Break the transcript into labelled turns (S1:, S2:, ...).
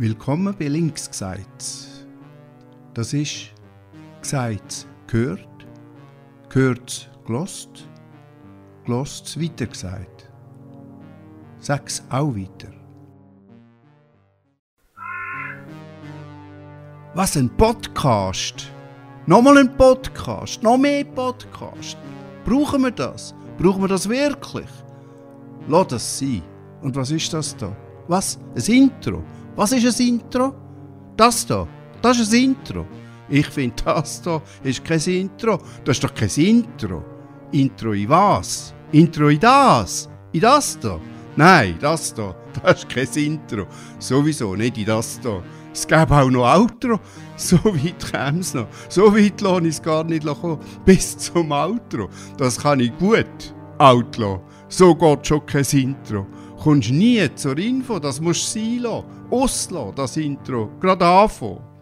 S1: Willkommen bei Links gesagt. Das ist gesagt gehört, gehört gelost, gelost weitergesagt. Sag's auch weiter. Was ein Podcast! Nochmal ein Podcast, noch mehr Podcast. Brauchen wir das? Brauchen wir das wirklich? Lass das sein. Und was ist das da? Was? Ein Intro? Was ist ein Intro? Das da. Das ist ein Intro. Ich finde, das da ist kein Intro. Das ist doch kein Intro. Intro in was? Intro in das? In das da? Nein, das da. Das ist kein Intro. Sowieso nicht in das da. Es gäbe auch noch Outro. So weit käme es noch. So weit lasse ich es gar nicht kommen. Bis zum Outro. Das kann ich gut. Outlaw. So geht schon kein Intro. Kommst nie zur Info, das musst du sein lassen. Auslassen, das Intro. Gerade anfangen.